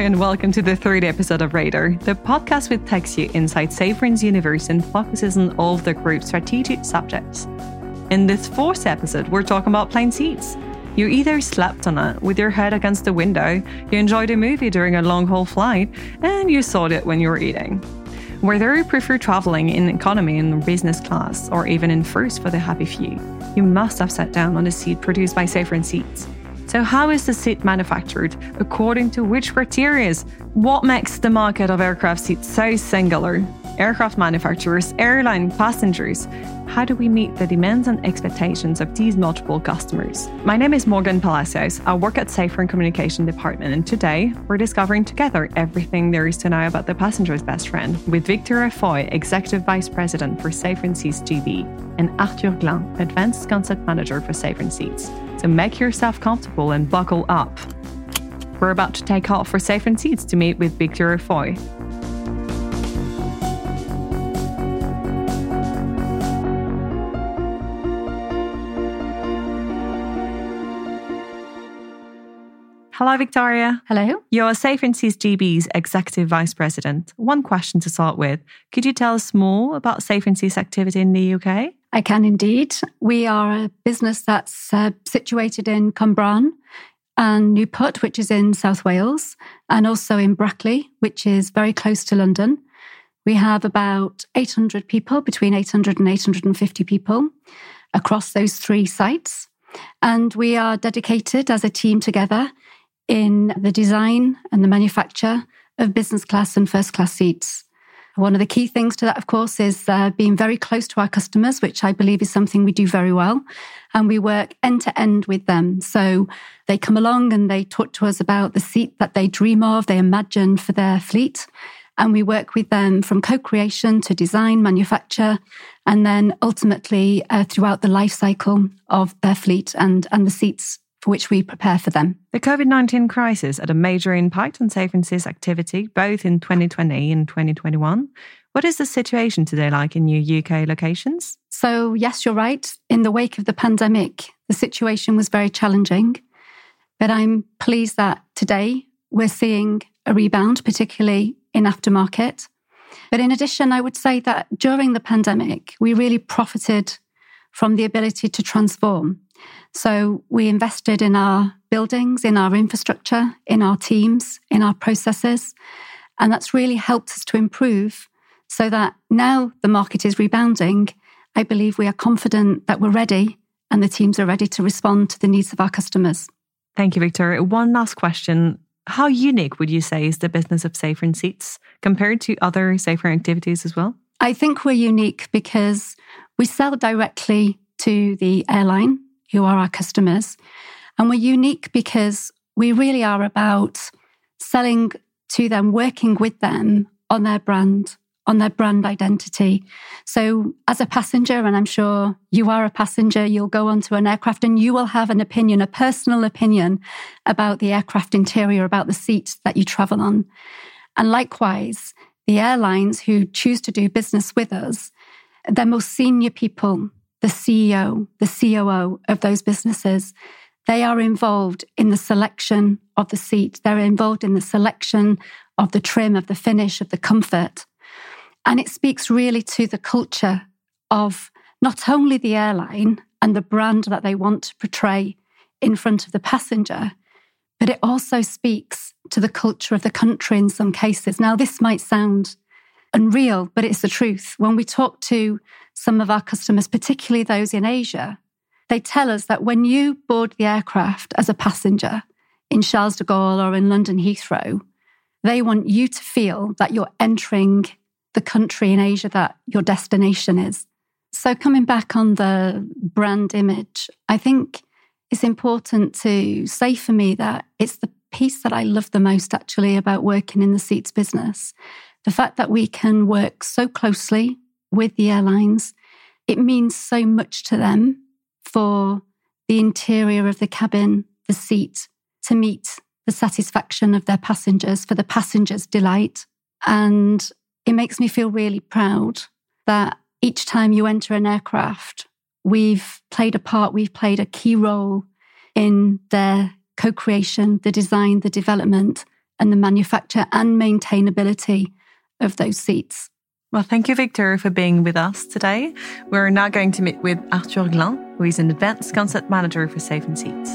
and welcome to the third episode of Radar, the podcast which takes you inside Safran's universe and focuses on all of the group's strategic subjects. In this fourth episode, we're talking about plane seats. You either slept on it with your head against the window, you enjoyed a movie during a long haul flight, and you saw it when you were eating. Whether you prefer traveling in economy and business class, or even in first for the happy few, you must have sat down on a seat produced by Safran Seats. So, how is the seat manufactured? According to which criteria? What makes the market of aircraft seats so singular? Aircraft manufacturers, airline passengers. How do we meet the demands and expectations of these multiple customers? My name is Morgan Palacios. I work at Safran Communication Department, and today we're discovering together everything there is to know about the passenger's best friend with Victoria Foy, Executive Vice President for Safran Seats GB, and Arthur Glain, Advanced Concept Manager for Safran Seats. So make yourself comfortable and buckle up. We're about to take off for Safran Seats to meet with Victor Foy. Hello, Victoria. Hello. You're Safran Seats GB's Executive Vice President. One question to start with. Could you tell us more about Safran Seats activity in the UK? I can indeed. We are a business that's uh, situated in Cwmbran and Newport, which is in South Wales, and also in Brackley, which is very close to London. We have about 800 people, between 800 and 850 people across those three sites. And we are dedicated as a team together in the design and the manufacture of business class and first class seats. One of the key things to that, of course, is uh, being very close to our customers, which I believe is something we do very well. And we work end to end with them. So they come along and they talk to us about the seat that they dream of, they imagine for their fleet. And we work with them from co creation to design, manufacture, and then ultimately uh, throughout the life cycle of their fleet and, and the seats for which we prepare for them. The COVID 19 crisis had a major impact on Safran Seats activity, both in 2020 and 2021. What is the situation today like in your UK locations? So, yes, you're right. In the wake of the pandemic, the situation was very challenging. But I'm pleased that today we're seeing a rebound, particularly in aftermarket. But in addition, I would say that during the pandemic, we really profited from the ability to transform. So we invested in our buildings, in our infrastructure, in our teams, in our processes. And that's really helped us to improve so that now the market is rebounding. I believe we are confident that we're ready and the teams are ready to respond to the needs of our customers. Thank you, Victor. One last question. How unique would you say is the business of Safran Seats compared to other Safran activities as well? I think we're unique because we sell directly to the airline who are our customers. And we're unique because we really are about selling to them, working with them on their brand, on their brand identity. So, as a passenger, and I'm sure you are a passenger, you'll go onto an aircraft and you will have an opinion, a personal opinion about the aircraft interior, about the seats that you travel on. And likewise, the airlines who choose to do business with us, their most senior people the CEO, the COO of those businesses, they are involved in the selection of the seat. They're involved in the selection of the trim, of the finish, of the comfort. And it speaks really to the culture of not only the airline and the brand that they want to portray in front of the passenger, but it also speaks to the culture of the country in some cases. Now, this might sound unreal, but it's the truth. When we talk to some of our customers, particularly those in Asia, they tell us that when you board the aircraft as a passenger in Charles de Gaulle or in London Heathrow, they want you to feel that you're entering the country in Asia that your destination is. So, coming back on the brand image, I think it's important to say for me that it's the piece that I love the most actually about working in the seats business the fact that we can work so closely with the airlines, it means so much to them for the interior of the cabin, the seat, to meet the satisfaction of their passengers, for the passengers' delight. And it makes me feel really proud that each time you enter an aircraft, we've played a part, we've played a key role in their co creation, the design, the development, and the manufacture and maintainability of those seats. Well, thank you, Victor, for being with us today. We're now going to meet with Arthur Glain, who is an advanced concept manager for Safran Seats.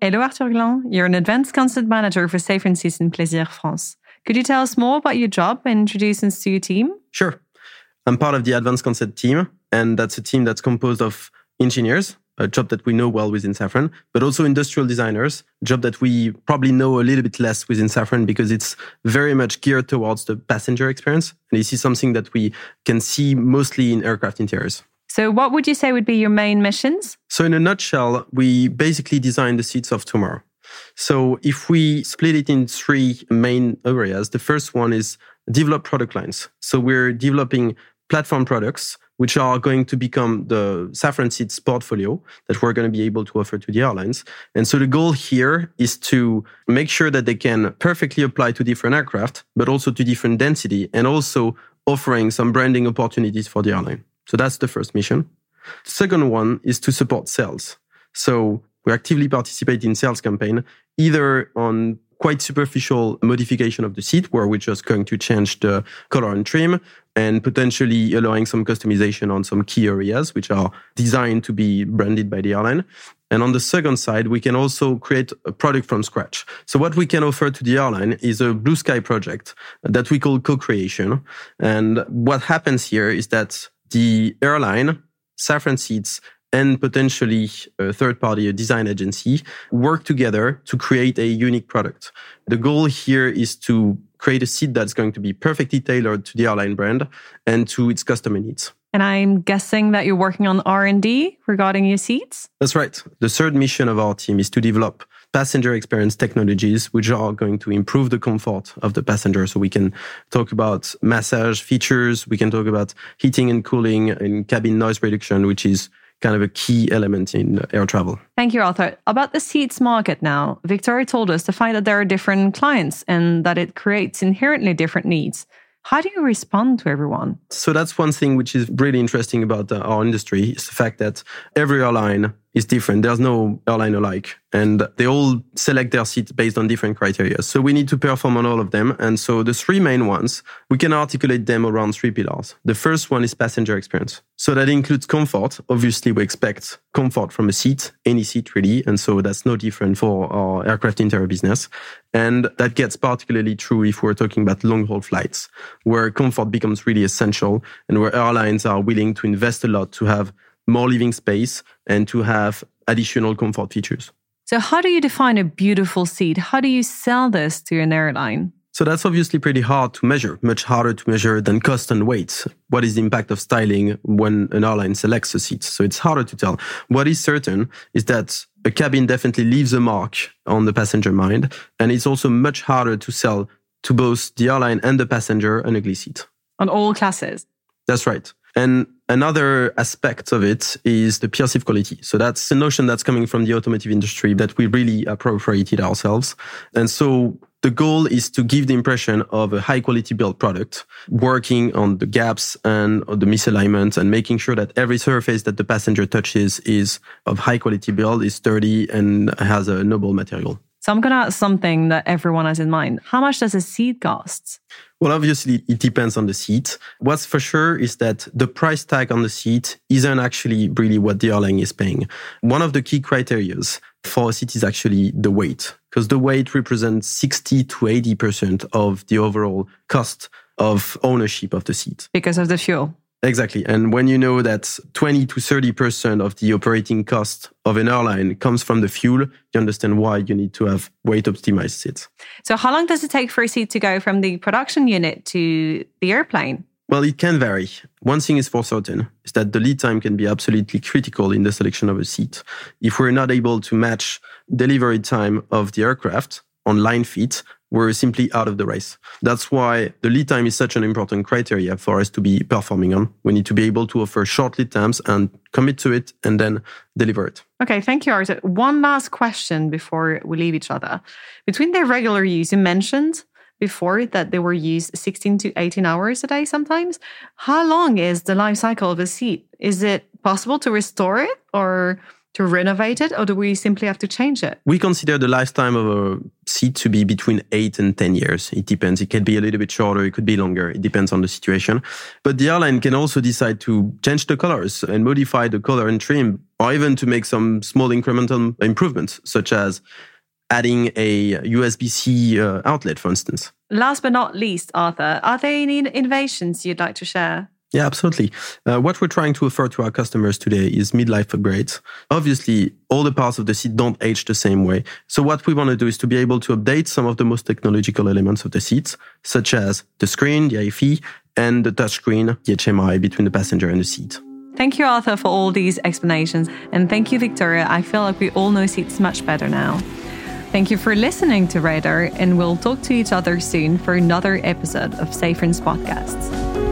Hello, Arthur Glain. You're an advanced concept manager for Safran Seats in Plaisir France. Could you tell us more about your job and introduce us to your team? Sure. I'm part of the advanced concept team, and that's a team that's composed of engineers, a job that we know well within Safran, but also industrial designers, a job that we probably know a little bit less within Safran because it's very much geared towards the passenger experience. And this is something that we can see mostly in aircraft interiors. So, what would you say would be your main missions? So, in a nutshell, we basically design the seats of tomorrow. So, if we split it in three main areas, the first one is develop product lines. So, we're developing platform products which are going to become the Safran Seats portfolio that we're going to be able to offer to the airlines. And so the goal here is to make sure that they can perfectly apply to different aircraft, but also to different density and also offering some branding opportunities for the airline. So that's the first mission. The second one is to support sales. So we actively participate in sales campaign, either on quite superficial modification of the seat where we're just going to change the color and trim and potentially allowing some customization on some key areas which are designed to be branded by the airline. And on the second side, we can also create a product from scratch. So what we can offer to the airline is a blue sky project that we call co-creation. And what happens here is that the airline, Safran Seats, and potentially a third party, a design agency, work together to create a unique product. The goal here is to create a seat that's going to be perfectly tailored to the airline brand and to its customer needs. And I'm guessing that you're working on R&D regarding your seats? That's right. The third mission of our team is to develop passenger experience technologies which are going to improve the comfort of the passenger. So we can talk about massage features, we can talk about heating and cooling and cabin noise reduction, which is kind of a key element in air travel. Thank you, Arthur. About the seats market now, Victoria told us to find that there are different clients and that it creates inherently different needs. How do you respond to everyone? So that's one thing which is really interesting about uh, our industry is the fact that every airline is different. There's no airline alike and they all select their seats based on different criteria. So we need to perform on all of them. And so the three main ones, we can articulate them around three pillars. The first one is passenger experience. So that includes comfort. Obviously, we expect comfort from a seat, any seat really. And so that's no different for our aircraft interior business. And that gets particularly true if we're talking about long haul flights where comfort becomes really essential and where airlines are willing to invest a lot to have more living space and to have additional comfort features. So, how do you define a beautiful seat? How do you sell this to an airline? So that's obviously pretty hard to measure, much harder to measure than cost and weight. What is the impact of styling when an airline selects a seat? So it's harder to tell. What is certain is that a cabin definitely leaves a mark on the passenger mind. And it's also much harder to sell to both the airline and the passenger an ugly seat. On all classes. That's right. And another aspect of it is the perceived quality. So that's a notion that's coming from the automotive industry that we really appropriated ourselves. And so the goal is to give the impression of a high quality built product, working on the gaps and the misalignment and making sure that every surface that the passenger touches is of high quality build, is sturdy and has a noble material. So I'm going to ask something that everyone has in mind. How much does a seat cost? Well, obviously, it depends on the seat. What's for sure is that the price tag on the seat isn't actually really what the airline is paying. One of the key criteria for a seat is actually the weight, because the weight represents 60 to 80% of the overall cost of ownership of the seat. Because of the fuel. Exactly. And when you know that 20 to 30% of the operating cost of an airline comes from the fuel, you understand why you need to have weight optimized seats. So, how long does it take for a seat to go from the production unit to the airplane? Well, it can vary. One thing is for certain is that the lead time can be absolutely critical in the selection of a seat. If we're not able to match delivery time of the aircraft on line fit, we're simply out of the race. That's why the lead time is such an important criteria for us to be performing on. We need to be able to offer short lead times and commit to it and then deliver it. Okay, thank you, Arthur. One last question before we leave each other. Between their regular use, you mentioned before that they were used 16 to 18 hours a day sometimes. How long is the life cycle of a seat? Is it possible to restore it or to renovate it, or do we simply have to change it? We consider the lifetime of a seat to be between eight and 10 years. It depends. It can be a little bit shorter, it could be longer. It depends on the situation. But the airline can also decide to change the colors and modify the color and trim, or even to make some small incremental improvements, such as adding a USB C uh, outlet, for instance. Last but not least, Arthur, are there any innovations you'd like to share? Yeah, absolutely. Uh, what we're trying to offer to our customers today is midlife upgrades. Obviously, all the parts of the seat don't age the same way. So what we want to do is to be able to update some of the most technological elements of the seats, such as the screen, the IFE, and the touchscreen, the HMI between the passenger and the seat. Thank you, Arthur, for all these explanations. And thank you, Victoria. I feel like we all know seats much better now. Thank you for listening to Radar, and we'll talk to each other soon for another episode of Safran's podcasts.